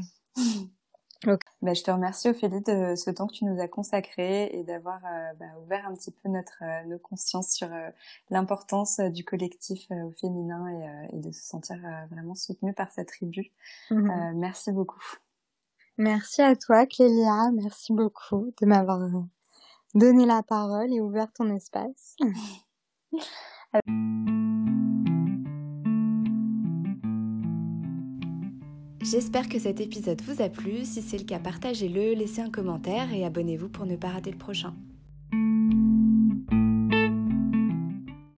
Speaker 1: Bah, je te remercie Ophélie de ce temps que tu nous as consacré et d'avoir euh, bah, ouvert un petit peu notre euh, nos consciences sur euh, l'importance du collectif au féminin et, et, de se sentir vraiment soutenu par sa tribu. Mhm. merci beaucoup.
Speaker 2: Merci à toi Clélia, merci beaucoup de m'avoir donné la parole et ouvert ton espace.
Speaker 3: J'espère que cet épisode vous a plu. Si c'est le cas, partagez-le, laissez un commentaire et abonnez-vous pour ne pas rater le prochain.